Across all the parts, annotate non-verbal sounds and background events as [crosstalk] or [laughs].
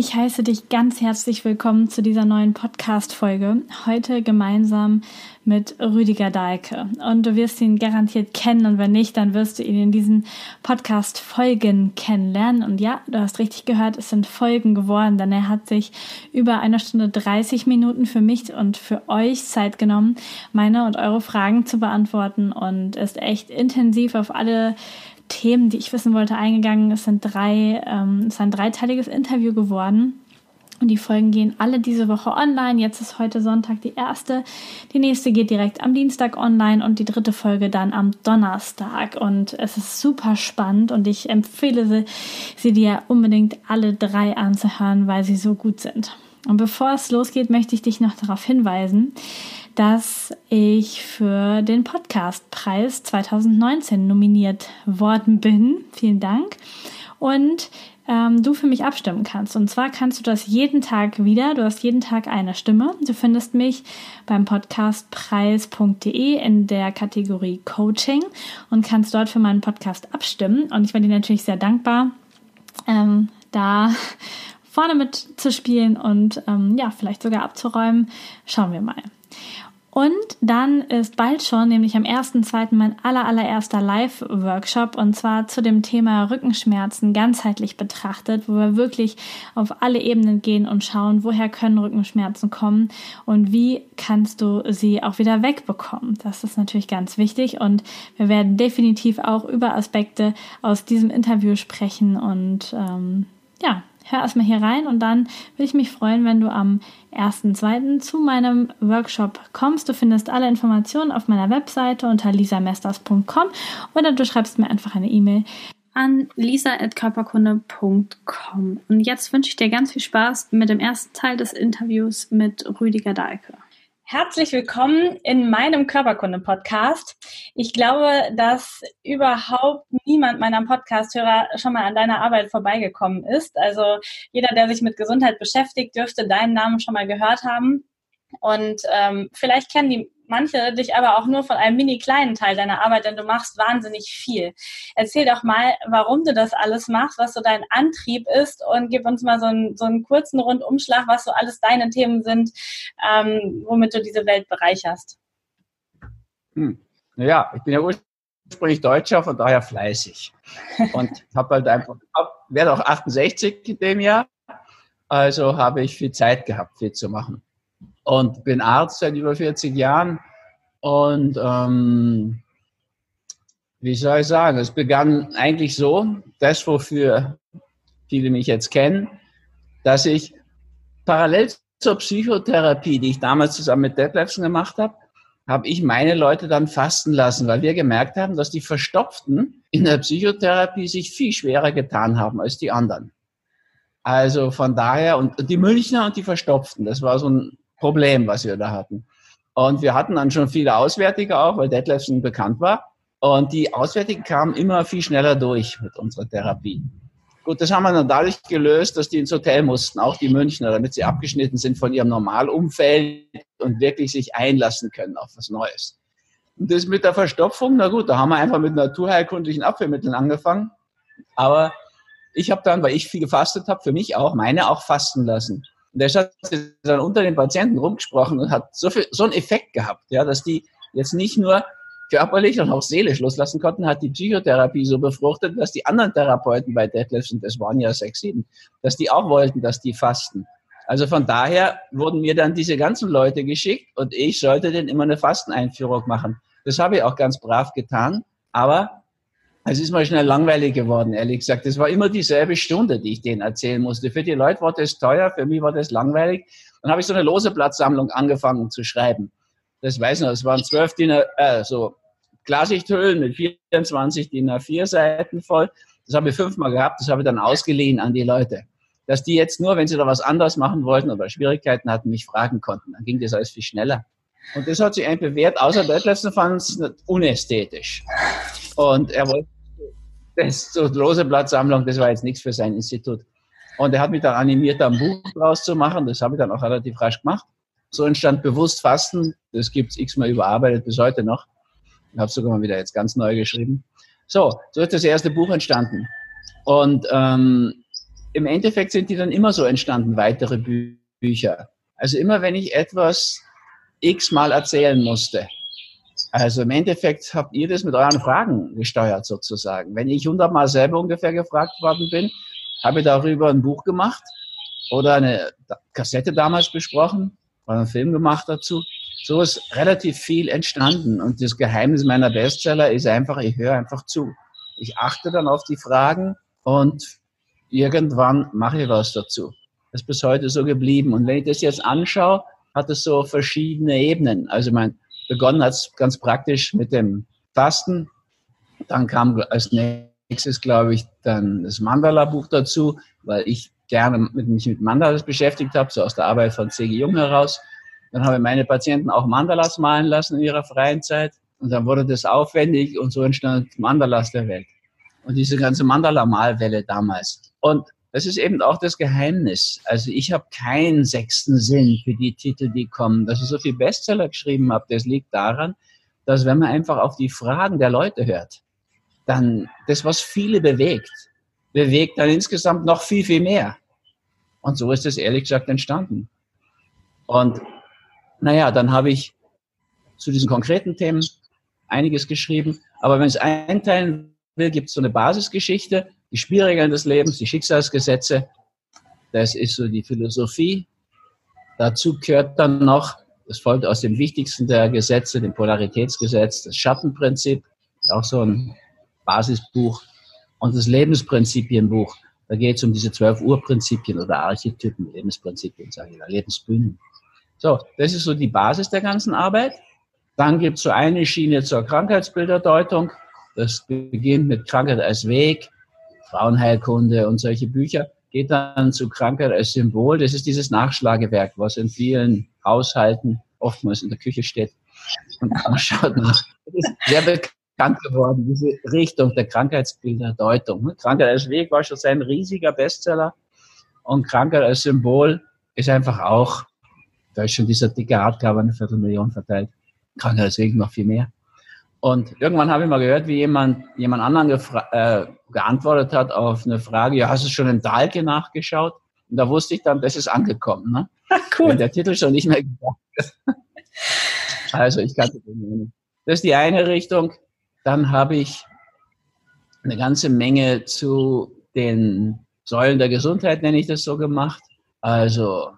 Ich heiße dich ganz herzlich willkommen zu dieser neuen Podcast-Folge. Heute gemeinsam mit Rüdiger Dahlke. Und du wirst ihn garantiert kennen und wenn nicht, dann wirst du ihn in diesen Podcast-Folgen kennenlernen. Und ja, du hast richtig gehört, es sind Folgen geworden, denn er hat sich über eine Stunde 30 Minuten für mich und für euch Zeit genommen, meine und eure Fragen zu beantworten und ist echt intensiv auf alle Themen, die ich wissen wollte, eingegangen. Es sind drei, ähm, es ist ein dreiteiliges Interview geworden. Und die Folgen gehen alle diese Woche online. Jetzt ist heute Sonntag die erste. Die nächste geht direkt am Dienstag online und die dritte Folge dann am Donnerstag. Und es ist super spannend und ich empfehle sie, sie dir unbedingt alle drei anzuhören, weil sie so gut sind. Und bevor es losgeht, möchte ich dich noch darauf hinweisen, dass ich für den Podcastpreis 2019 nominiert worden bin. Vielen Dank. Und ähm, du für mich abstimmen kannst. Und zwar kannst du das jeden Tag wieder. Du hast jeden Tag eine Stimme. Du findest mich beim podcastpreis.de in der Kategorie Coaching und kannst dort für meinen Podcast abstimmen. Und ich bin dir natürlich sehr dankbar, ähm, da vorne mitzuspielen und ähm, ja, vielleicht sogar abzuräumen. Schauen wir mal. Und dann ist bald schon, nämlich am 1.2. mein aller, allererster Live-Workshop und zwar zu dem Thema Rückenschmerzen ganzheitlich betrachtet, wo wir wirklich auf alle Ebenen gehen und schauen, woher können Rückenschmerzen kommen und wie kannst du sie auch wieder wegbekommen. Das ist natürlich ganz wichtig und wir werden definitiv auch über Aspekte aus diesem Interview sprechen und ähm, ja, hör erstmal hier rein und dann würde ich mich freuen, wenn du am 1.2. zu meinem Workshop kommst. Du findest alle Informationen auf meiner Webseite unter lisamesters.com oder du schreibst mir einfach eine E-Mail an lisa.körperkunde.com. Und jetzt wünsche ich dir ganz viel Spaß mit dem ersten Teil des Interviews mit Rüdiger Dahlke. Herzlich willkommen in meinem Körperkunde-Podcast. Ich glaube, dass überhaupt niemand meiner Podcast-Hörer schon mal an deiner Arbeit vorbeigekommen ist. Also jeder, der sich mit Gesundheit beschäftigt, dürfte deinen Namen schon mal gehört haben. Und ähm, vielleicht kennen die manche dich aber auch nur von einem mini kleinen Teil deiner Arbeit, denn du machst wahnsinnig viel. Erzähl doch mal, warum du das alles machst, was so dein Antrieb ist und gib uns mal so einen, so einen kurzen Rundumschlag, was so alles deine Themen sind, ähm, womit du diese Welt bereicherst. Hm. Naja, ich bin ja ursprünglich Deutscher, von daher fleißig. [laughs] Und habe halt einfach, werde auch 68 in dem Jahr, also habe ich viel Zeit gehabt, viel zu machen und bin Arzt seit über 40 Jahren. Und ähm, wie soll ich sagen, es begann eigentlich so, das, wofür viele mich jetzt kennen, dass ich parallel zur Psychotherapie, die ich damals zusammen mit Detlefsen gemacht habe, habe ich meine Leute dann fasten lassen, weil wir gemerkt haben, dass die Verstopften in der Psychotherapie sich viel schwerer getan haben als die anderen. Also von daher, und die Münchner und die Verstopften, das war so ein Problem, was wir da hatten. Und wir hatten dann schon viele Auswärtige auch, weil Detlefsen bekannt war. Und die Auswärtigen kamen immer viel schneller durch mit unserer Therapie. Gut, das haben wir dann dadurch gelöst, dass die ins Hotel mussten, auch die Münchner, damit sie abgeschnitten sind von ihrem Normalumfeld und wirklich sich einlassen können auf was Neues. Und das mit der Verstopfung, na gut, da haben wir einfach mit naturheilkundlichen Abwehrmitteln angefangen. Aber ich habe dann, weil ich viel gefastet habe, für mich auch meine auch fasten lassen. Und der hat dann unter den Patienten rumgesprochen und hat so, viel, so einen Effekt gehabt, ja, dass die jetzt nicht nur körperlich und auch seelisch loslassen konnten, hat die Psychotherapie so befruchtet, dass die anderen Therapeuten bei Deadlifts, und das waren ja sechs, sieben, dass die auch wollten, dass die fasten. Also von daher wurden mir dann diese ganzen Leute geschickt und ich sollte denen immer eine Fasteneinführung machen. Das habe ich auch ganz brav getan, aber es ist mal schnell langweilig geworden, ehrlich gesagt. Es war immer dieselbe Stunde, die ich denen erzählen musste. Für die Leute war das teuer, für mich war das langweilig. Dann habe ich so eine lose Blattsammlung angefangen zu schreiben. Das weiß ich noch, es waren zwölf DIN, äh, so Klarsichthüllen mit 24 DIN A4 Seiten voll. Das habe ich fünfmal gehabt, das habe ich dann ausgeliehen an die Leute. Dass die jetzt nur, wenn sie da was anderes machen wollten oder Schwierigkeiten hatten, mich fragen konnten. Dann ging das alles viel schneller. Und das hat sich eigentlich bewährt, außer Deutschland fand es unästhetisch. Und er wollte das so Rosenblattsammlung, das war jetzt nichts für sein Institut. Und er hat mich dann animiert, da ein Buch draus zu machen. Das habe ich dann auch relativ rasch gemacht. So entstand bewusst Fasten. Das gibt es x-mal überarbeitet bis heute noch. Ich habe sogar mal wieder jetzt ganz neu geschrieben. So, so ist das erste Buch entstanden. Und ähm, im Endeffekt sind die dann immer so entstanden, weitere Bü Bücher. Also immer wenn ich etwas x-mal erzählen musste. Also im Endeffekt habt ihr das mit euren Fragen gesteuert sozusagen. Wenn ich hundertmal selber ungefähr gefragt worden bin, habe ich darüber ein Buch gemacht oder eine Kassette damals besprochen oder einen Film gemacht dazu. So ist relativ viel entstanden. Und das Geheimnis meiner Bestseller ist einfach, ich höre einfach zu. Ich achte dann auf die Fragen und irgendwann mache ich was dazu. Das ist bis heute so geblieben. Und wenn ich das jetzt anschaue, hat es so verschiedene Ebenen. Also mein begonnen hat es ganz praktisch mit dem Fasten. Dann kam als nächstes, glaube ich, dann das Mandala-Buch dazu, weil ich gerne mit, mich mit Mandalas beschäftigt habe, so aus der Arbeit von C.G. Jung heraus. Dann habe ich meine Patienten auch Mandalas malen lassen in ihrer freien Zeit. Und dann wurde das aufwendig und so entstand Mandalas der Welt. Und diese ganze Mandala-Malwelle damals. Und das ist eben auch das Geheimnis. Also ich habe keinen sechsten Sinn für die Titel, die kommen. Dass ich so viel Bestseller geschrieben habe, das liegt daran, dass wenn man einfach auf die Fragen der Leute hört, dann das, was viele bewegt, bewegt dann insgesamt noch viel, viel mehr. Und so ist es ehrlich gesagt entstanden. Und naja, dann habe ich zu diesen konkreten Themen einiges geschrieben. Aber wenn es einteilen will, gibt es so eine Basisgeschichte die Spielregeln des Lebens, die Schicksalsgesetze. Das ist so die Philosophie. Dazu gehört dann noch, das folgt aus dem wichtigsten der Gesetze, dem Polaritätsgesetz, das Schattenprinzip, auch so ein Basisbuch, und das Lebensprinzipienbuch. Da geht es um diese zwölf Urprinzipien oder Archetypen, Lebensprinzipien, sage ich da, Lebensbühnen. So, das ist so die Basis der ganzen Arbeit. Dann gibt es so eine Schiene zur Krankheitsbilderdeutung. Das beginnt mit Krankheit als Weg, Frauenheilkunde und solche Bücher, geht dann zu Krankheit als Symbol. Das ist dieses Nachschlagewerk, was in vielen Haushalten oftmals in der Küche steht und ausschaut nach. Das ist sehr bekannt geworden, diese Richtung der Krankheitsbilderdeutung. Krankheit als Weg war schon sein riesiger Bestseller und Krankheit als Symbol ist einfach auch, da ist schon dieser dicke Hardcover eine Viertelmillion verteilt. Krankheit als Weg noch viel mehr. Und irgendwann habe ich mal gehört, wie jemand, jemand anderen äh, geantwortet hat auf eine Frage, ja, hast du schon in Dahlke nachgeschaut? Und da wusste ich dann, das ist angekommen. Ne? [laughs] cool. Wenn der Titel schon nicht mehr gesagt ist. [laughs] also ich kannte den nicht. Das ist die eine Richtung. Dann habe ich eine ganze Menge zu den Säulen der Gesundheit, nenne ich das so, gemacht. Also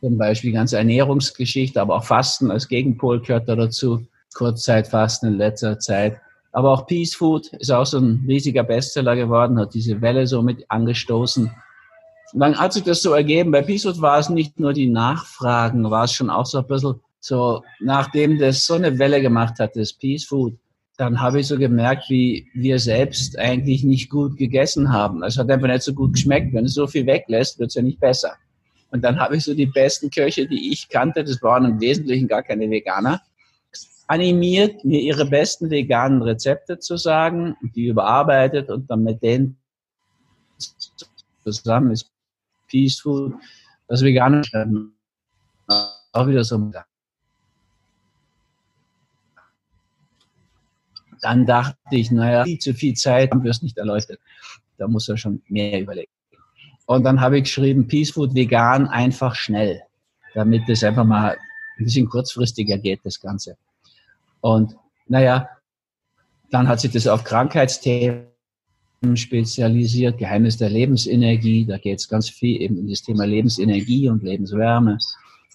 zum Beispiel die ganze Ernährungsgeschichte, aber auch Fasten als Gegenpol gehört da dazu. Kurzzeitfasten in letzter Zeit. Aber auch Peace Food ist auch so ein riesiger Bestseller geworden, hat diese Welle so mit angestoßen. Und dann hat sich das so ergeben. Bei Peace Food war es nicht nur die Nachfragen, war es schon auch so ein bisschen so, nachdem das so eine Welle gemacht hat, das Peace Food, dann habe ich so gemerkt, wie wir selbst eigentlich nicht gut gegessen haben. Es hat einfach nicht so gut geschmeckt. Wenn es so viel weglässt, wird es ja nicht besser. Und dann habe ich so die besten Köche, die ich kannte, das waren im Wesentlichen gar keine Veganer, animiert, mir ihre besten veganen Rezepte zu sagen, die überarbeitet und dann mit denen zusammen ist Peace Food, das vegane auch wieder so. Dann dachte ich, naja, viel zu viel Zeit haben wir es nicht erleuchtet. Da muss er schon mehr überlegen. Und dann habe ich geschrieben, Peace Food vegan, einfach schnell, damit es einfach mal ein bisschen kurzfristiger geht, das Ganze. Und naja, dann hat sich das auf Krankheitsthemen spezialisiert, Geheimnis der Lebensenergie, da geht es ganz viel eben um das Thema Lebensenergie und Lebenswärme.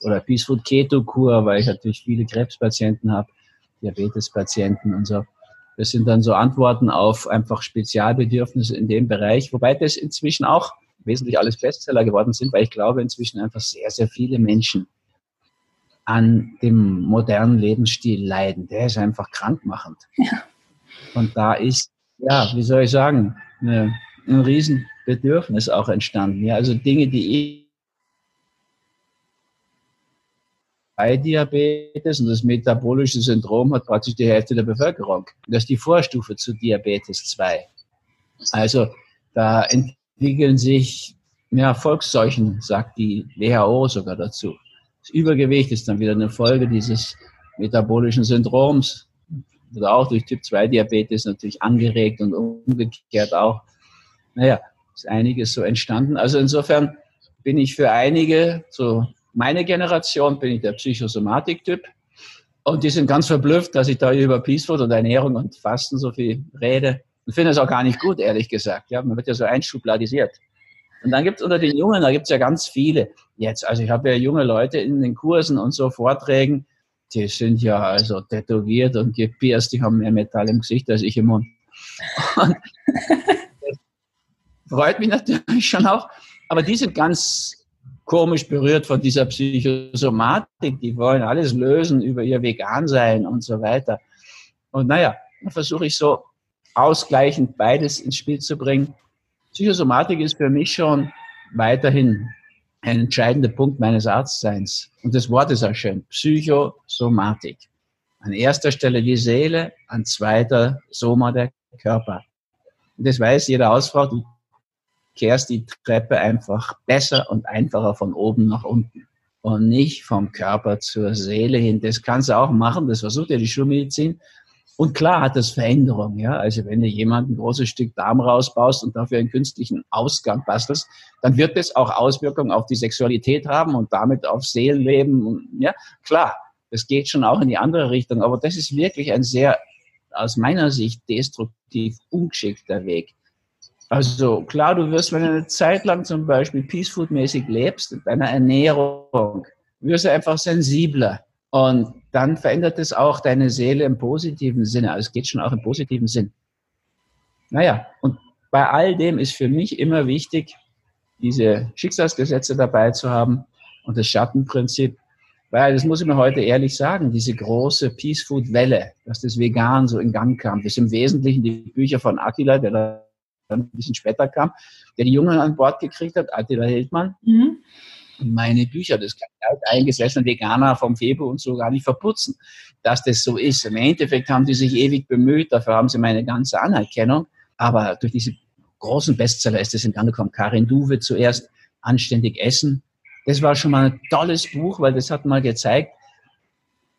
Oder Peace Food Keto Kur, weil ich natürlich viele Krebspatienten habe, Diabetespatienten und so. Das sind dann so Antworten auf einfach Spezialbedürfnisse in dem Bereich, wobei das inzwischen auch wesentlich alles Bestseller geworden sind, weil ich glaube inzwischen einfach sehr, sehr viele Menschen an dem modernen Lebensstil leiden. Der ist einfach krankmachend. Ja. Und da ist, ja, wie soll ich sagen, eine, ein Riesenbedürfnis auch entstanden. Ja, also Dinge, die ich Diabetes und das metabolische Syndrom hat praktisch die Hälfte der Bevölkerung. Das ist die Vorstufe zu Diabetes 2. Also da entwickeln sich ja, Volksseuchen, sagt die WHO sogar dazu. Das Übergewicht ist dann wieder eine Folge dieses metabolischen Syndroms oder auch durch Typ 2 Diabetes natürlich angeregt und umgekehrt auch. Naja, ist einiges so entstanden. Also insofern bin ich für einige, so meine Generation, bin ich der Psychosomatik-Typ. Und die sind ganz verblüfft, dass ich da über Peace Food und Ernährung und Fasten so viel rede. Und finde es auch gar nicht gut, ehrlich gesagt. Ja, man wird ja so einschubladisiert. Und dann gibt es unter den Jungen, da gibt es ja ganz viele jetzt. Also ich habe ja junge Leute in den Kursen und so Vorträgen, die sind ja also tätowiert und gepierst, die haben mehr Metall im Gesicht als ich im Mund. [laughs] Und freut mich natürlich schon auch. Aber die sind ganz komisch berührt von dieser Psychosomatik. Die wollen alles lösen über ihr Vegan-Sein und so weiter. Und naja, dann versuche ich so ausgleichend beides ins Spiel zu bringen. Psychosomatik ist für mich schon weiterhin ein entscheidender Punkt meines Arztseins. Und das Wort ist auch schön. Psychosomatik. An erster Stelle die Seele, an zweiter Soma der Körper. Und das weiß jede Hausfrau, du kehrst die Treppe einfach besser und einfacher von oben nach unten und nicht vom Körper zur Seele hin. Das kannst du auch machen, das versucht ja die Schulmedizin. Und klar hat das Veränderungen, ja. Also wenn du jemand ein großes Stück Darm rausbaust und dafür einen künstlichen Ausgang bastelst, dann wird das auch Auswirkungen auf die Sexualität haben und damit auf Seelenleben. Ja, klar, das geht schon auch in die andere Richtung. Aber das ist wirklich ein sehr, aus meiner Sicht, destruktiv ungeschickter Weg. Also klar, du wirst, wenn du eine Zeit lang zum Beispiel Peace Food mäßig lebst, in deiner Ernährung, wirst du einfach sensibler. Und dann verändert es auch deine Seele im positiven Sinne. Also es geht schon auch im positiven Sinn. Naja, und bei all dem ist für mich immer wichtig, diese Schicksalsgesetze dabei zu haben und das Schattenprinzip. Weil, das muss ich mir heute ehrlich sagen, diese große Peace Food Welle, dass das Vegan so in Gang kam, das ist im Wesentlichen die Bücher von Attila, der da dann ein bisschen später kam, der die Jungen an Bord gekriegt hat, Attila Hildmann. Mhm meine Bücher. Das kann halt eingesessen Veganer vom Februar und so gar nicht verputzen, dass das so ist. Im Endeffekt haben die sich ewig bemüht, dafür haben sie meine ganze Anerkennung. Aber durch diese großen Bestseller ist das in Gang gekommen. Karin Duwe zuerst, Anständig Essen. Das war schon mal ein tolles Buch, weil das hat mal gezeigt,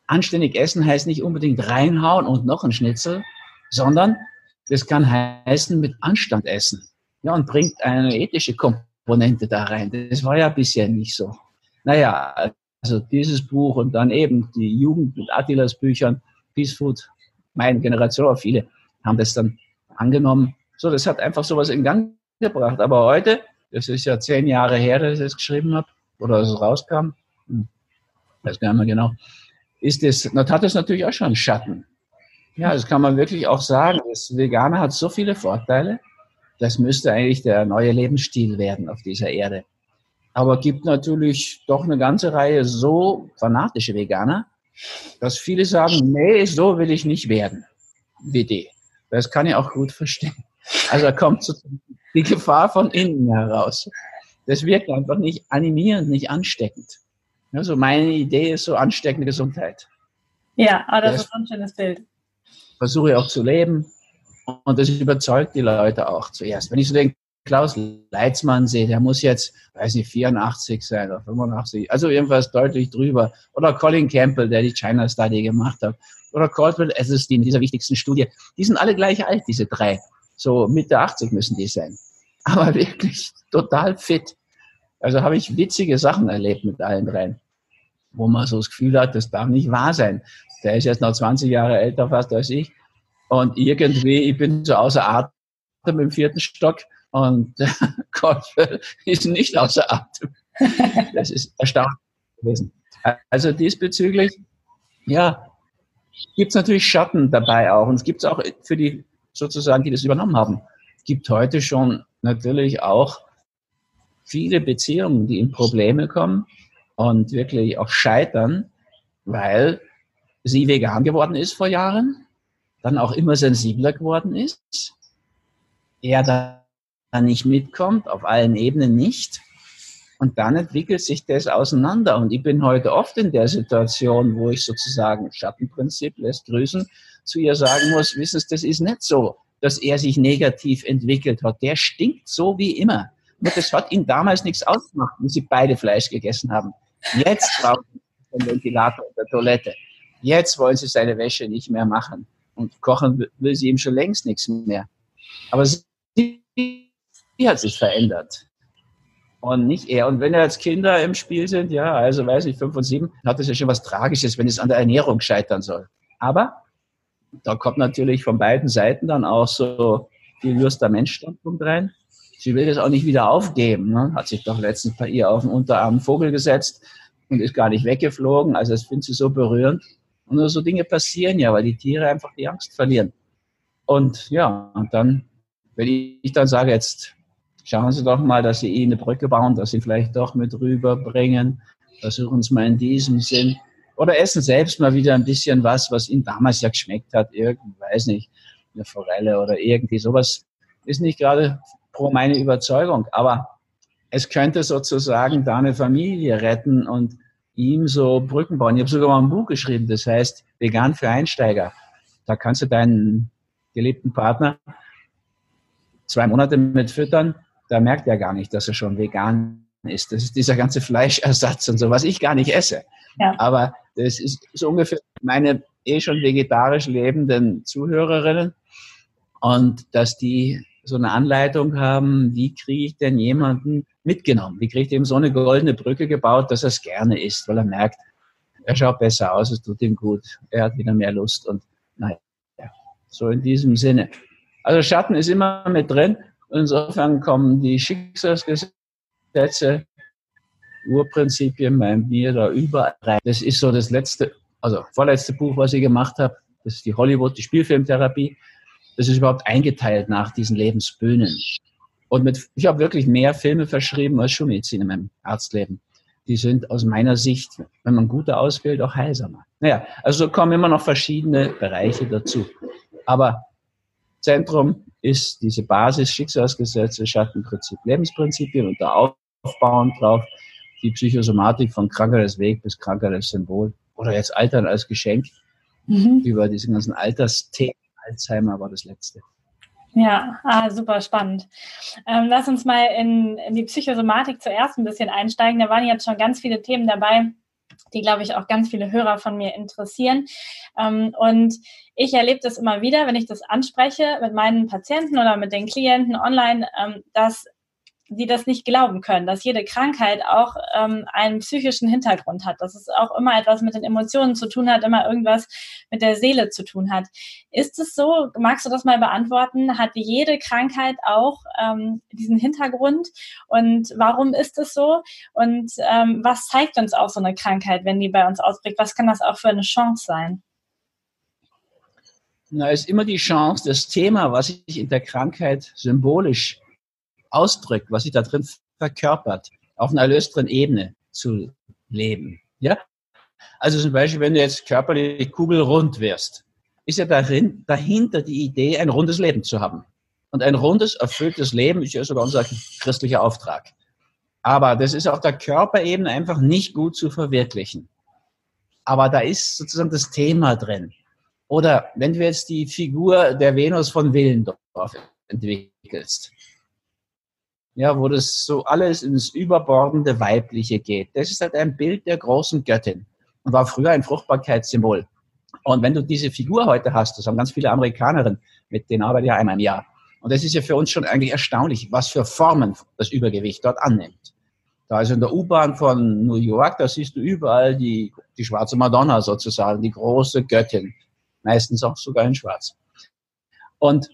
anständig essen heißt nicht unbedingt reinhauen und noch ein Schnitzel, sondern das kann heißen mit Anstand essen. Ja, und bringt eine ethische Komponente Komponente da rein. Das war ja bisher nicht so. Naja, also dieses Buch und dann eben die Jugend mit Attilas Büchern, Peace Food, meine Generation, aber viele haben das dann angenommen. So, das hat einfach sowas in Gang gebracht. Aber heute, das ist ja zehn Jahre her, dass ich es geschrieben habe, oder dass es rauskam, hm, weiß gar nicht mehr genau, ist das, das hat es natürlich auch schon Schatten. Ja, das kann man wirklich auch sagen. Das Veganer hat so viele Vorteile das müsste eigentlich der neue Lebensstil werden auf dieser Erde. Aber gibt natürlich doch eine ganze Reihe so fanatische Veganer, dass viele sagen, nee, so will ich nicht werden, wie die. Das kann ich auch gut verstehen. Also da kommt die Gefahr von innen heraus. Das wirkt einfach nicht animierend, nicht ansteckend. Also meine Idee ist so ansteckende Gesundheit. Ja, aber das, das ist ein schönes Bild. Versuche ich auch zu leben. Und das überzeugt die Leute auch zuerst. Wenn ich so den Klaus Leitzmann sehe, der muss jetzt, weiß nicht, 84 sein oder 85, also jedenfalls deutlich drüber. Oder Colin Campbell, der die China Study gemacht hat. Oder Caldwell Esselstyn in dieser wichtigsten Studie. Die sind alle gleich alt, diese drei. So Mitte 80 müssen die sein. Aber [laughs] wirklich total fit. Also habe ich witzige Sachen erlebt mit allen dreien, wo man so das Gefühl hat, das darf nicht wahr sein. Der ist jetzt noch 20 Jahre älter fast als ich und irgendwie, ich bin so außer Atem im vierten Stock und [laughs] Gott ist nicht außer Atem. Das ist erstaunlich gewesen. Also diesbezüglich, ja, gibt es natürlich Schatten dabei auch. Und es gibt es auch für die sozusagen, die das übernommen haben. Gibt heute schon natürlich auch viele Beziehungen, die in Probleme kommen und wirklich auch scheitern, weil sie vegan geworden ist vor Jahren dann auch immer sensibler geworden ist, er da nicht mitkommt, auf allen Ebenen nicht. Und dann entwickelt sich das auseinander. Und ich bin heute oft in der Situation, wo ich sozusagen Schattenprinzip lässt grüßen, zu ihr sagen muss, wissen Sie, das ist nicht so, dass er sich negativ entwickelt hat. Der stinkt so wie immer. Und das hat ihn damals nichts ausgemacht, wie sie beide Fleisch gegessen haben. Jetzt brauchen sie den Ventilator in der Toilette. Jetzt wollen sie seine Wäsche nicht mehr machen. Und kochen will sie ihm schon längst nichts mehr. Aber sie, hat sich verändert. Und nicht er. Und wenn als Kinder im Spiel sind, ja, also weiß ich, fünf und sieben, hat das ja schon was Tragisches, wenn es an der Ernährung scheitern soll. Aber da kommt natürlich von beiden Seiten dann auch so die Lust der Menschstandpunkt rein. Sie will das auch nicht wieder aufgeben. Ne? Hat sich doch letztens bei ihr auf den Unterarm Vogel gesetzt und ist gar nicht weggeflogen. Also das findet sie so berührend. Und nur so Dinge passieren ja, weil die Tiere einfach die Angst verlieren. Und ja, und dann, wenn ich dann sage, jetzt schauen Sie doch mal, dass Sie ihnen eine Brücke bauen, dass Sie vielleicht doch mit rüberbringen, versuchen Sie mal in diesem Sinn. Oder essen selbst mal wieder ein bisschen was, was Ihnen damals ja geschmeckt hat, irgend, weiß nicht, eine Forelle oder irgendwie sowas. Ist nicht gerade pro meine Überzeugung, aber es könnte sozusagen da eine Familie retten und ihm so Brücken bauen. Ich habe sogar mal ein Buch geschrieben, das heißt Vegan für Einsteiger. Da kannst du deinen geliebten Partner zwei Monate mit füttern da merkt er gar nicht, dass er schon vegan ist. Das ist dieser ganze Fleischersatz und so, was ich gar nicht esse. Ja. Aber das ist so ungefähr meine eh schon vegetarisch lebenden Zuhörerinnen und dass die so eine Anleitung haben, wie kriege ich denn jemanden mitgenommen? Wie kriege ich ihm so eine goldene Brücke gebaut, dass er es gerne isst, weil er merkt, er schaut besser aus, es tut ihm gut, er hat wieder mehr Lust und naja, so in diesem Sinne. Also Schatten ist immer mit drin Insofern kommen die Schicksalsgesetze, Urprinzipien bei mir da überall rein. Das ist so das letzte, also vorletzte Buch, was ich gemacht habe. Das ist die Hollywood, die Spielfilmtherapie. Das ist überhaupt eingeteilt nach diesen Lebensbühnen. Und mit, ich habe wirklich mehr Filme verschrieben als Schulmedizin in meinem Arztleben. Die sind aus meiner Sicht, wenn man gute auswählt, auch heilsamer. Naja, also kommen immer noch verschiedene Bereiche dazu. Aber Zentrum ist diese Basis Schicksalsgesetze, Schattenprinzip, Lebensprinzipien und da aufbauen drauf die Psychosomatik von Krankheit als Weg bis Krankheit als Symbol oder jetzt Altern als Geschenk mhm. über diese ganzen Altersthemen. Alzheimer war das letzte. Ja, ah, super spannend. Ähm, lass uns mal in, in die Psychosomatik zuerst ein bisschen einsteigen. Da waren jetzt schon ganz viele Themen dabei, die, glaube ich, auch ganz viele Hörer von mir interessieren. Ähm, und ich erlebe das immer wieder, wenn ich das anspreche mit meinen Patienten oder mit den Klienten online, ähm, dass die das nicht glauben können, dass jede Krankheit auch ähm, einen psychischen Hintergrund hat, dass es auch immer etwas mit den Emotionen zu tun hat, immer irgendwas mit der Seele zu tun hat. Ist es so? Magst du das mal beantworten? Hat jede Krankheit auch ähm, diesen Hintergrund? Und warum ist es so? Und ähm, was zeigt uns auch so eine Krankheit, wenn die bei uns ausbricht? Was kann das auch für eine Chance sein? Na, ist immer die Chance, das Thema, was sich in der Krankheit symbolisch ausdrückt, was sich da drin verkörpert, auf einer erlösteren Ebene zu leben. Ja? Also zum Beispiel, wenn du jetzt körperlich kugelrund wirst, ist ja darin, dahinter die Idee, ein rundes Leben zu haben. Und ein rundes, erfülltes Leben ist ja sogar unser christlicher Auftrag. Aber das ist auf der Körperebene einfach nicht gut zu verwirklichen. Aber da ist sozusagen das Thema drin. Oder wenn du jetzt die Figur der Venus von Willendorf entwickelst, ja, wo das so alles ins überbordende Weibliche geht. Das ist halt ein Bild der großen Göttin und war früher ein Fruchtbarkeitssymbol. Und wenn du diese Figur heute hast, das haben ganz viele Amerikanerinnen, mit denen arbeite ich einmal im Jahr. Und das ist ja für uns schon eigentlich erstaunlich, was für Formen das Übergewicht dort annimmt. Da ist in der U-Bahn von New York, da siehst du überall die, die schwarze Madonna sozusagen, die große Göttin. Meistens auch sogar in schwarz. Und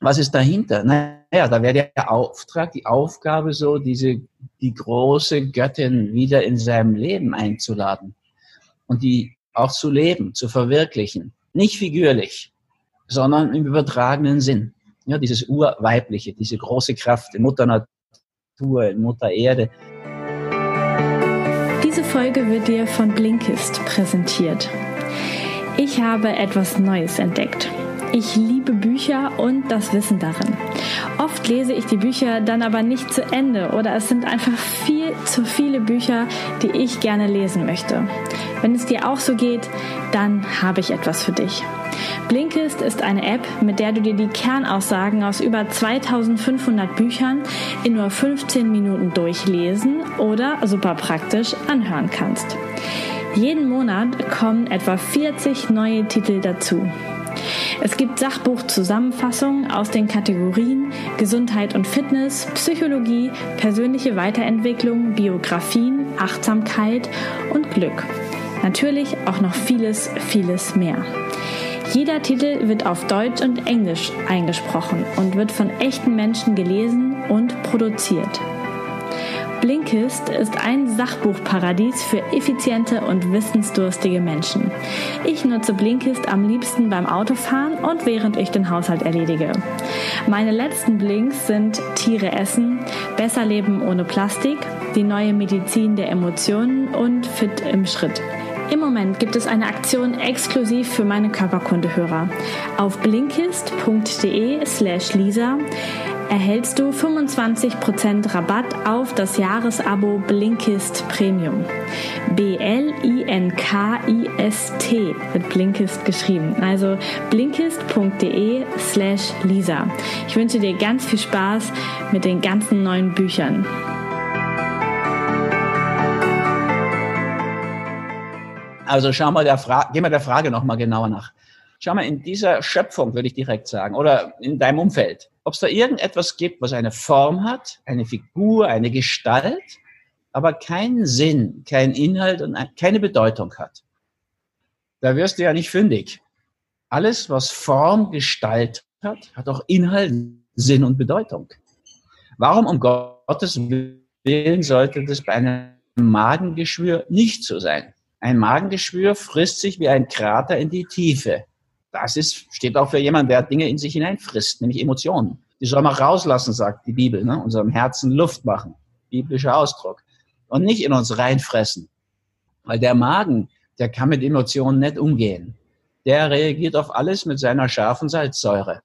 was ist dahinter? Naja, da wäre der Auftrag, die Aufgabe so, diese, die große Göttin wieder in seinem Leben einzuladen und die auch zu leben, zu verwirklichen. Nicht figürlich, sondern im übertragenen Sinn. Ja, dieses Urweibliche, diese große Kraft in Mutter Natur, in Mutter Erde. Diese Folge wird dir von Blinkist präsentiert. Ich habe etwas Neues entdeckt. Ich liebe Bücher und das Wissen darin. Oft lese ich die Bücher dann aber nicht zu Ende oder es sind einfach viel zu viele Bücher, die ich gerne lesen möchte. Wenn es dir auch so geht, dann habe ich etwas für dich. Blinkist ist eine App, mit der du dir die Kernaussagen aus über 2500 Büchern in nur 15 Minuten durchlesen oder super praktisch anhören kannst. Jeden Monat kommen etwa 40 neue Titel dazu. Es gibt Sachbuchzusammenfassungen aus den Kategorien Gesundheit und Fitness, Psychologie, persönliche Weiterentwicklung, Biografien, Achtsamkeit und Glück. Natürlich auch noch vieles, vieles mehr. Jeder Titel wird auf Deutsch und Englisch eingesprochen und wird von echten Menschen gelesen und produziert. Blinkist ist ein Sachbuchparadies für effiziente und wissensdurstige Menschen. Ich nutze Blinkist am liebsten beim Autofahren und während ich den Haushalt erledige. Meine letzten Blinks sind Tiere essen, Besser leben ohne Plastik, die neue Medizin der Emotionen und Fit im Schritt. Im Moment gibt es eine Aktion exklusiv für meine Körperkundehörer. Auf blinkist.de slash lisa erhältst du 25% Rabatt auf das Jahresabo Blinkist Premium. B-L-I-N-K-I-S-T wird Blinkist geschrieben. Also blinkist.de slash lisa. Ich wünsche dir ganz viel Spaß mit den ganzen neuen Büchern. Also schau mal der Frage, geh mal der Frage nochmal genauer nach. Schau mal, in dieser Schöpfung, würde ich direkt sagen, oder in deinem Umfeld, ob es da irgendetwas gibt, was eine Form hat, eine Figur, eine Gestalt, aber keinen Sinn, keinen Inhalt und keine Bedeutung hat. Da wirst du ja nicht fündig. Alles, was Form, Gestalt hat, hat auch Inhalt, Sinn und Bedeutung. Warum um Gottes Willen sollte das bei einem Magengeschwür nicht so sein? Ein Magengeschwür frisst sich wie ein Krater in die Tiefe. Das ist, steht auch für jemanden, der Dinge in sich hineinfrisst, nämlich Emotionen. Die soll man rauslassen, sagt die Bibel, ne? unserem Herzen Luft machen. Biblischer Ausdruck. Und nicht in uns reinfressen. Weil der Magen, der kann mit Emotionen nicht umgehen. Der reagiert auf alles mit seiner scharfen Salzsäure.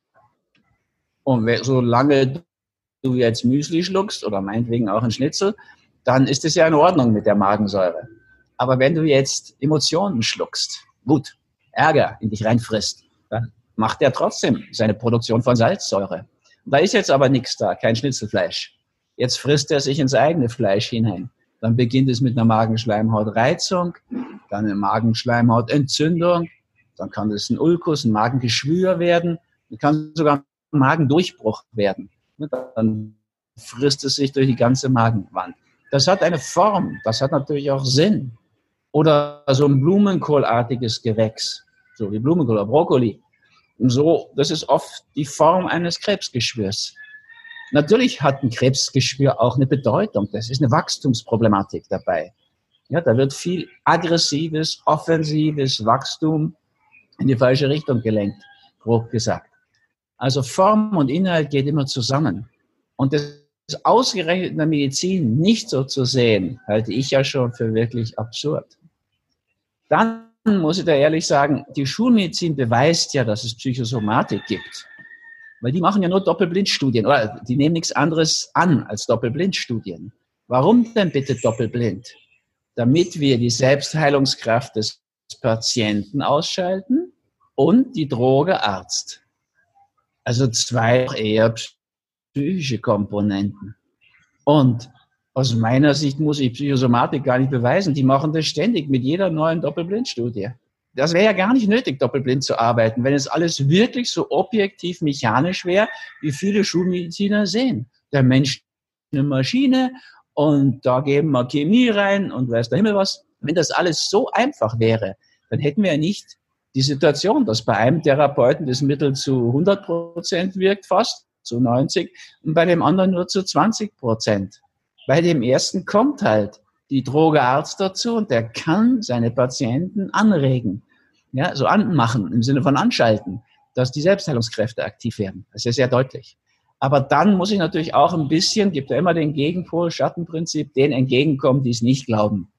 Und solange du jetzt Müsli schluckst oder meinetwegen auch ein Schnitzel, dann ist es ja in Ordnung mit der Magensäure. Aber wenn du jetzt Emotionen schluckst, Wut, Ärger in dich reinfrisst, dann macht er trotzdem seine Produktion von Salzsäure. Da ist jetzt aber nichts da, kein Schnitzelfleisch. Jetzt frisst er sich ins eigene Fleisch hinein. Dann beginnt es mit einer Magenschleimhautreizung, dann eine Magenschleimhautentzündung, dann kann es ein Ulkus, ein Magengeschwür werden, dann kann sogar ein Magendurchbruch werden. Dann frisst es sich durch die ganze Magenwand. Das hat eine Form, das hat natürlich auch Sinn. Oder so ein Blumenkohlartiges Gewächs, so wie Blumenkohl oder Brokkoli. Und so, das ist oft die Form eines Krebsgeschwürs. Natürlich hat ein Krebsgeschwür auch eine Bedeutung. Das ist eine Wachstumsproblematik dabei. Ja, da wird viel aggressives, offensives Wachstum in die falsche Richtung gelenkt, grob gesagt. Also Form und Inhalt geht immer zusammen. Und das ist ausgerechnet in der Medizin nicht so zu sehen, halte ich ja schon für wirklich absurd. Dann muss ich da ehrlich sagen, die Schulmedizin beweist ja, dass es Psychosomatik gibt. Weil die machen ja nur Doppelblindstudien oder die nehmen nichts anderes an als Doppelblindstudien. Warum denn bitte doppelblind? Damit wir die Selbstheilungskraft des Patienten ausschalten und die Droge Arzt. Also zwei eher psychische Komponenten. Und aus meiner Sicht muss ich Psychosomatik gar nicht beweisen. Die machen das ständig mit jeder neuen Doppelblindstudie. Das wäre ja gar nicht nötig, doppelblind zu arbeiten, wenn es alles wirklich so objektiv mechanisch wäre, wie viele Schulmediziner sehen. Der Mensch ist eine Maschine und da geben wir Chemie rein und weiß der Himmel was. Wenn das alles so einfach wäre, dann hätten wir ja nicht die Situation, dass bei einem Therapeuten das Mittel zu 100 Prozent wirkt fast, zu 90 und bei dem anderen nur zu 20 Prozent. Bei dem ersten kommt halt die Drogearzt dazu und der kann seine Patienten anregen, ja, so anmachen im Sinne von anschalten, dass die Selbstheilungskräfte aktiv werden. Das ist sehr deutlich. Aber dann muss ich natürlich auch ein bisschen, gibt ja immer den Gegenpol, Schattenprinzip, denen entgegenkommen, die es nicht glauben.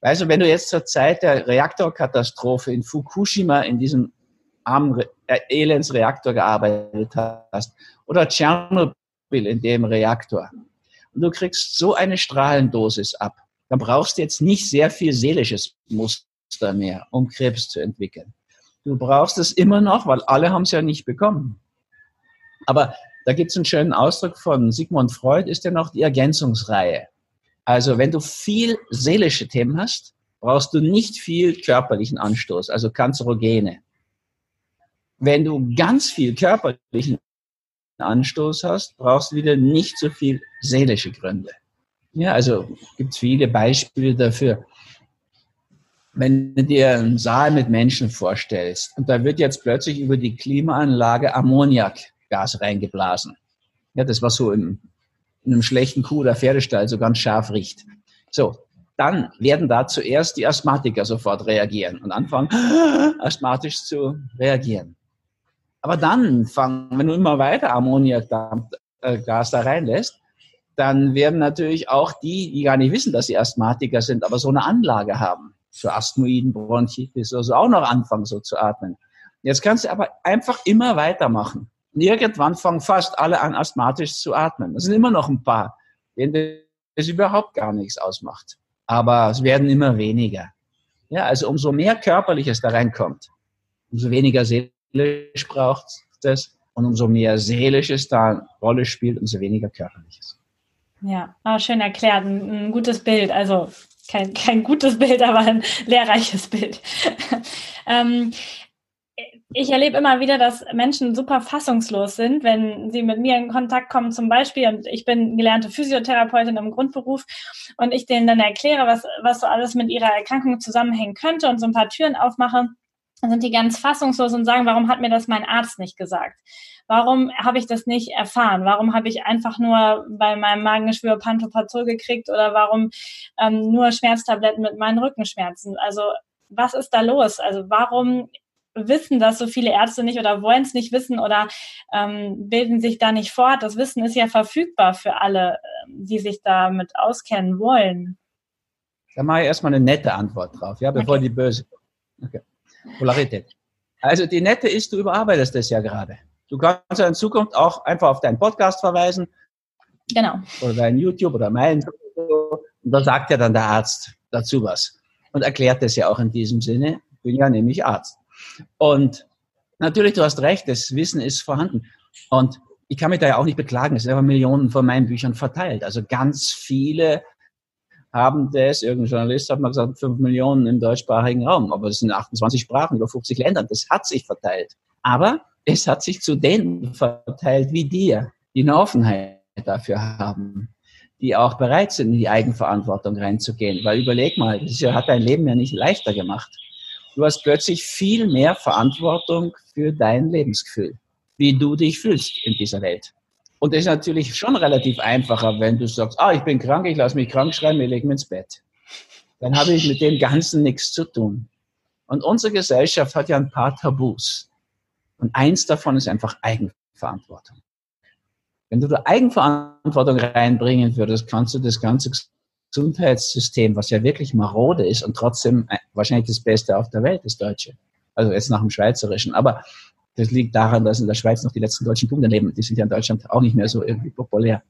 Also wenn du jetzt zur Zeit der Reaktorkatastrophe in Fukushima in diesem am äh, Elendsreaktor gearbeitet hast oder Tschernobyl in dem Reaktor und du kriegst so eine Strahlendosis ab, dann brauchst du jetzt nicht sehr viel seelisches Muster mehr, um Krebs zu entwickeln. Du brauchst es immer noch, weil alle haben es ja nicht bekommen. Aber da gibt es einen schönen Ausdruck von Sigmund Freud, ist ja noch die Ergänzungsreihe. Also wenn du viel seelische Themen hast, brauchst du nicht viel körperlichen Anstoß, also Kanzerogene. Wenn du ganz viel körperlichen Anstoß hast, brauchst du wieder nicht so viel seelische Gründe. Ja, also gibt es viele Beispiele dafür. Wenn du dir einen Saal mit Menschen vorstellst und da wird jetzt plötzlich über die Klimaanlage Ammoniakgas reingeblasen. Ja, das was so im, in einem schlechten Kuh- oder Pferdestall so ganz scharf riecht. So, dann werden da zuerst die Asthmatiker sofort reagieren und anfangen, [gasps] asthmatisch zu reagieren. Aber dann fangen, wenn du immer weiter Ammoniakgas da reinlässt, dann werden natürlich auch die, die gar nicht wissen, dass sie Asthmatiker sind, aber so eine Anlage haben für Asthmoiden, Bronchitis, also auch noch anfangen so zu atmen. Jetzt kannst du aber einfach immer weitermachen. Und irgendwann fangen fast alle an, asthmatisch zu atmen. Es sind immer noch ein paar, denen das überhaupt gar nichts ausmacht. Aber es werden immer weniger. Ja, also umso mehr Körperliches da reinkommt, umso weniger Seele seelisch braucht es und umso mehr seelisches da eine Rolle spielt, umso weniger körperliches. Ja, ah, schön erklärt. Ein, ein, gutes Bild. Also kein, kein gutes Bild, aber ein lehrreiches Bild. [laughs] ähm, ich erlebe immer wieder, dass Menschen super fassungslos sind, wenn sie mit mir in Kontakt kommen, zum Beispiel, und ich bin gelernte Physiotherapeutin im Grundberuf, und ich denen dann erkläre, was, was so alles mit ihrer Erkrankung zusammenhängen könnte und so ein paar Türen aufmache sind die ganz fassungslos und sagen, warum hat mir das mein Arzt nicht gesagt? Warum habe ich das nicht erfahren? Warum habe ich einfach nur bei meinem Magengeschwür Pantoprazol gekriegt oder warum ähm, nur Schmerztabletten mit meinen Rückenschmerzen? Also was ist da los? Also warum wissen das so viele Ärzte nicht oder wollen es nicht wissen oder ähm, bilden sich da nicht fort? Das Wissen ist ja verfügbar für alle, ähm, die sich damit auskennen wollen. Da mache ich erstmal eine nette Antwort drauf, ja, bevor okay. die böse. Okay. Polarität. Also die nette ist, du überarbeitest das ja gerade. Du kannst ja in Zukunft auch einfach auf deinen Podcast verweisen. Genau. Oder deinen YouTube oder meinen. Und da sagt ja dann der Arzt dazu was. Und erklärt das ja auch in diesem Sinne. Ich bin ja nämlich Arzt. Und natürlich, du hast recht, das Wissen ist vorhanden. Und ich kann mich da ja auch nicht beklagen. Es sind aber Millionen von meinen Büchern verteilt. Also ganz viele haben das, irgendein Journalist hat mal gesagt, fünf Millionen im deutschsprachigen Raum, aber es sind 28 Sprachen, über 50 Ländern, das hat sich verteilt. Aber es hat sich zu denen verteilt wie dir, die eine Offenheit dafür haben, die auch bereit sind, in die Eigenverantwortung reinzugehen. Weil überleg mal, das hat dein Leben ja nicht leichter gemacht. Du hast plötzlich viel mehr Verantwortung für dein Lebensgefühl, wie du dich fühlst in dieser Welt. Und das ist natürlich schon relativ einfacher, wenn du sagst, ah, ich bin krank, ich lasse mich krank schreiben, ich lege mich ins Bett. Dann habe ich mit dem Ganzen nichts zu tun. Und unsere Gesellschaft hat ja ein paar Tabus. Und eins davon ist einfach Eigenverantwortung. Wenn du da Eigenverantwortung reinbringen würdest, kannst du das ganze Gesundheitssystem, was ja wirklich marode ist und trotzdem wahrscheinlich das Beste auf der Welt, das Deutsche. Also jetzt nach dem Schweizerischen. Aber das liegt daran, dass in der Schweiz noch die letzten deutschen Tugenden leben. Die sind ja in Deutschland auch nicht mehr so irgendwie populär.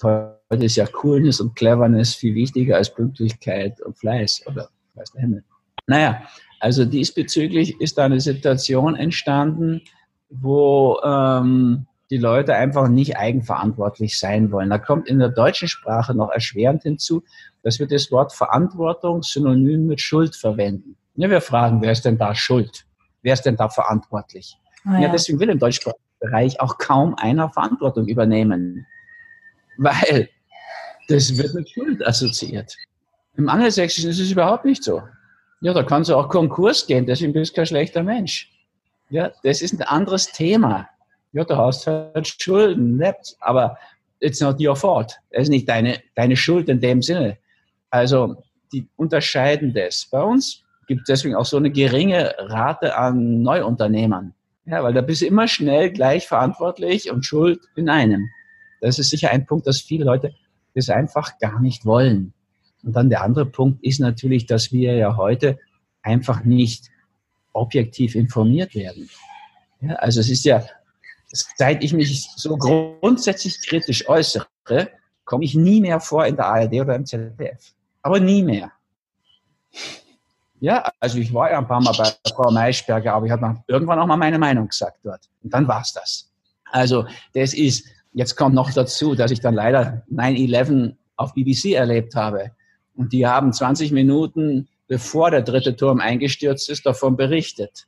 Heute ist ja Coolness und Cleverness viel wichtiger als Pünktlichkeit und Fleiß oder weiß der Himmel. Naja, also diesbezüglich ist da eine Situation entstanden, wo ähm, die Leute einfach nicht eigenverantwortlich sein wollen. Da kommt in der deutschen Sprache noch erschwerend hinzu, dass wir das Wort Verantwortung synonym mit Schuld verwenden. Ja, wir fragen, wer ist denn da schuld? Wer ist denn da verantwortlich? Ah, ja. ja, deswegen will im deutschsprachigen Bereich auch kaum einer Verantwortung übernehmen, weil das wird mit Schuld assoziiert. Im Angelsächsischen ist es überhaupt nicht so. Ja, da kannst du auch Konkurs gehen, deswegen bist du kein schlechter Mensch. Ja, das ist ein anderes Thema. Ja, du hast halt Schulden, nicht, aber it's not your fault. Es ist nicht deine, deine Schuld in dem Sinne. Also, die unterscheiden das. Bei uns gibt es deswegen auch so eine geringe Rate an Neuunternehmern. Ja, weil da bist du immer schnell gleich verantwortlich und schuld in einem. Das ist sicher ein Punkt, dass viele Leute das einfach gar nicht wollen. Und dann der andere Punkt ist natürlich, dass wir ja heute einfach nicht objektiv informiert werden. Ja, also es ist ja, seit ich mich so grundsätzlich kritisch äußere, komme ich nie mehr vor in der ARD oder im ZDF. Aber nie mehr. Ja, also ich war ja ein paar Mal bei Frau Maischberger, aber ich habe irgendwann auch mal meine Meinung gesagt dort. Und dann war's das. Also das ist, jetzt kommt noch dazu, dass ich dann leider 9-11 auf BBC erlebt habe. Und die haben 20 Minuten, bevor der dritte Turm eingestürzt ist, davon berichtet.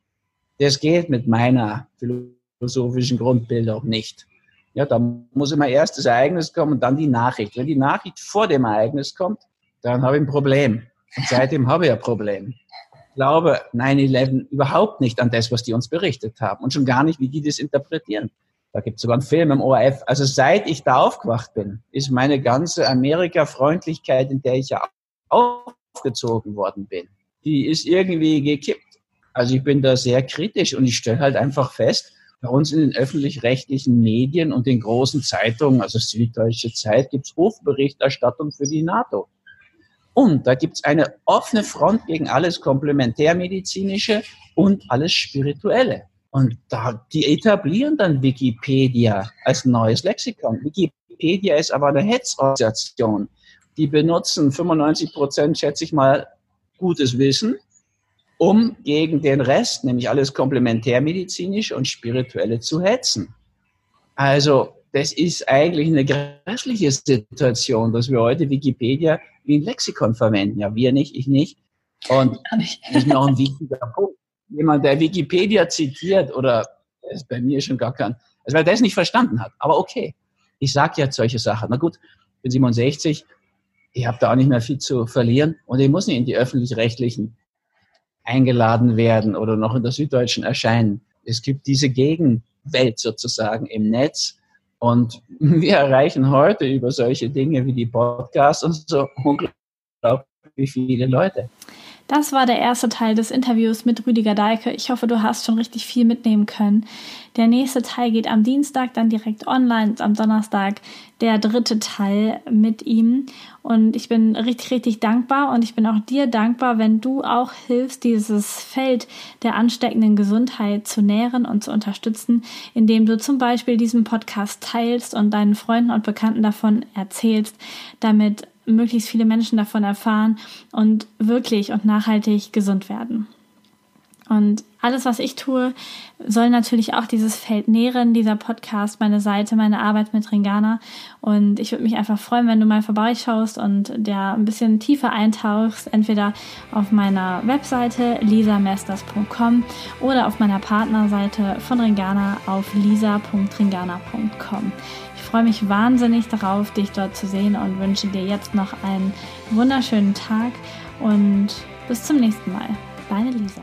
Das geht mit meiner philosophischen Grundbildung nicht. Ja, da muss immer erst das Ereignis kommen und dann die Nachricht. Wenn die Nachricht vor dem Ereignis kommt, dann habe ich ein Problem. Und seitdem habe ich ein Problem. Ich glaube 9-11 überhaupt nicht an das, was die uns berichtet haben und schon gar nicht, wie die das interpretieren. Da gibt es sogar einen Film im ORF. Also seit ich da aufgewacht bin, ist meine ganze Amerika-Freundlichkeit, in der ich ja aufgezogen worden bin, die ist irgendwie gekippt. Also ich bin da sehr kritisch und ich stelle halt einfach fest, bei uns in den öffentlich-rechtlichen Medien und den großen Zeitungen, also Süddeutsche Zeit, gibt es Hofberichterstattung für die NATO. Und da gibt es eine offene Front gegen alles Komplementärmedizinische und alles Spirituelle. Und da, die etablieren dann Wikipedia als neues Lexikon. Wikipedia ist aber eine Hetzorganisation. Die benutzen 95 Prozent, schätze ich mal, gutes Wissen, um gegen den Rest, nämlich alles komplementärmedizinisch und spirituelle zu hetzen. Also, das ist eigentlich eine grässliche Situation, dass wir heute Wikipedia wie ein Lexikon verwenden. Ja, wir nicht, ich nicht. Und das ist noch ein wichtiger [laughs] Punkt jemand, der Wikipedia zitiert oder ist bei mir schon gar kein, also weil der es nicht verstanden hat. Aber okay, ich sage jetzt solche Sachen. Na gut, ich bin 67, ich habe da auch nicht mehr viel zu verlieren und ich muss nicht in die öffentlich-rechtlichen eingeladen werden oder noch in der Süddeutschen erscheinen. Es gibt diese Gegenwelt sozusagen im Netz und [laughs] wir erreichen heute über solche Dinge wie die Podcasts und so unglaublich viele Leute. Das war der erste Teil des Interviews mit Rüdiger Deike. Ich hoffe, du hast schon richtig viel mitnehmen können. Der nächste Teil geht am Dienstag dann direkt online, am Donnerstag der dritte Teil mit ihm. Und ich bin richtig, richtig dankbar und ich bin auch dir dankbar, wenn du auch hilfst, dieses Feld der ansteckenden Gesundheit zu nähren und zu unterstützen, indem du zum Beispiel diesen Podcast teilst und deinen Freunden und Bekannten davon erzählst, damit möglichst viele Menschen davon erfahren und wirklich und nachhaltig gesund werden. Und alles, was ich tue, soll natürlich auch dieses Feld nähren, dieser Podcast, meine Seite, meine Arbeit mit Ringana. Und ich würde mich einfach freuen, wenn du mal vorbeischaust und der ein bisschen tiefer eintauchst, entweder auf meiner Webseite lisamesters.com oder auf meiner Partnerseite von Ringana auf lisa.ringana.com freue mich wahnsinnig darauf, dich dort zu sehen und wünsche dir jetzt noch einen wunderschönen Tag und bis zum nächsten Mal. Deine Lisa.